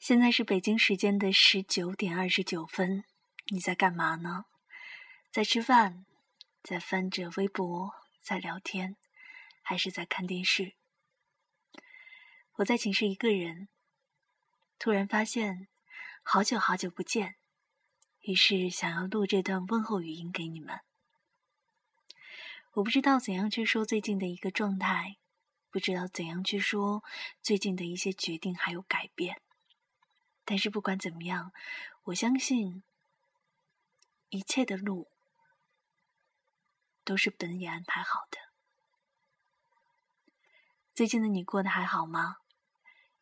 现在是北京时间的十九点二十九分，你在干嘛呢？在吃饭，在翻着微博，在聊天，还是在看电视？我在寝室一个人，突然发现好久好久不见，于是想要录这段问候语音给你们。我不知道怎样去说最近的一个状态，不知道怎样去说最近的一些决定还有改变。但是不管怎么样，我相信一切的路都是本也安排好的。最近的你过得还好吗？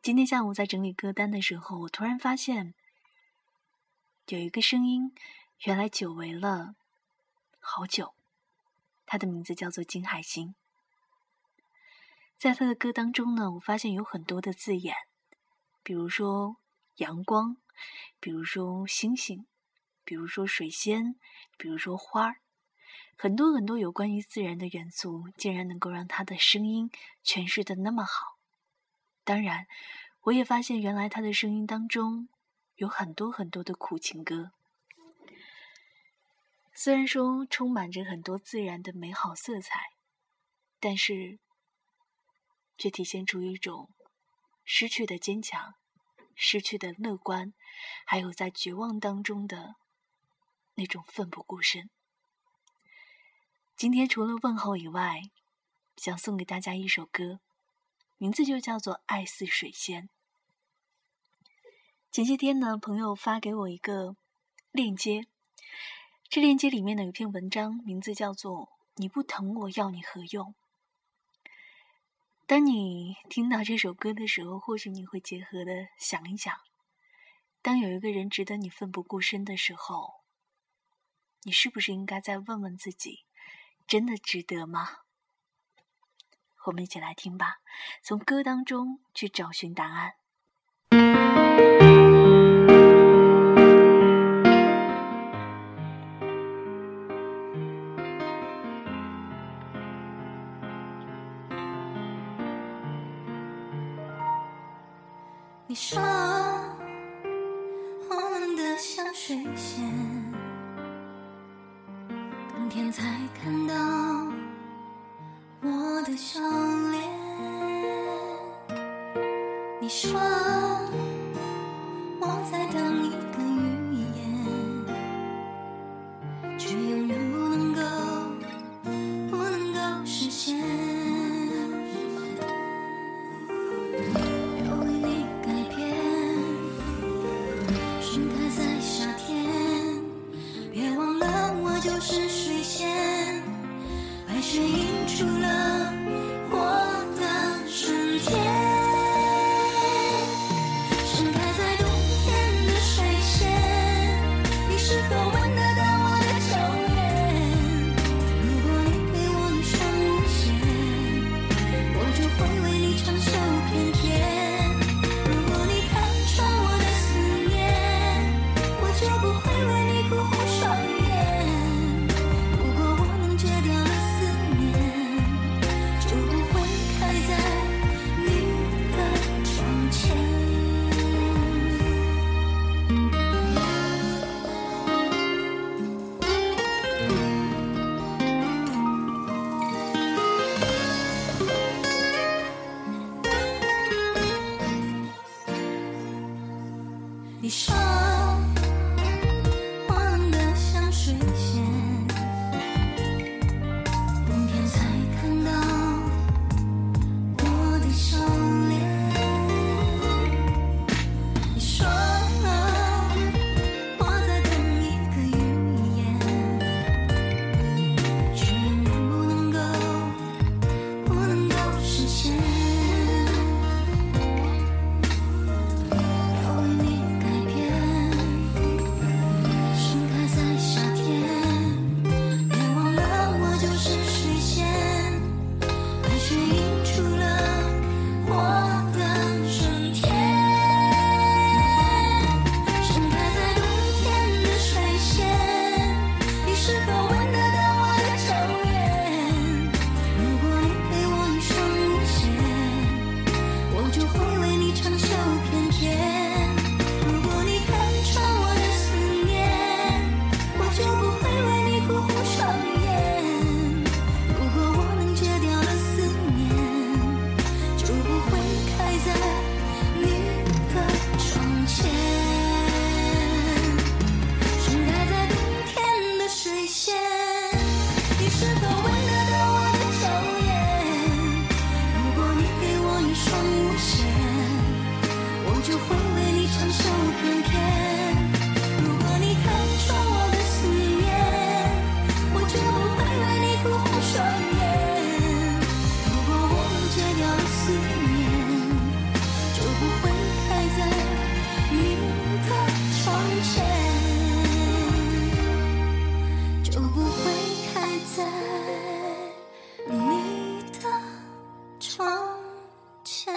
今天下午在整理歌单的时候，我突然发现有一个声音，原来久违了好久。他的名字叫做金海心。在他的歌当中呢，我发现有很多的字眼，比如说。阳光，比如说星星，比如说水仙，比如说花儿，很多很多有关于自然的元素，竟然能够让他的声音诠释的那么好。当然，我也发现原来他的声音当中有很多很多的苦情歌。虽然说充满着很多自然的美好色彩，但是却体现出一种失去的坚强。失去的乐观，还有在绝望当中的那种奋不顾身。今天除了问候以外，想送给大家一首歌，名字就叫做《爱似水仙》。前些天呢，朋友发给我一个链接，这链接里面呢有篇文章，名字叫做《你不疼我要你何用》。当你听到这首歌的时候，或许你会结合的想一想：当有一个人值得你奋不顾身的时候，你是不是应该再问问自己，真的值得吗？我们一起来听吧，从歌当中去找寻答案。你说我们的像水仙，冬天才看到我的笑脸。你说。我在等。在你的窗前。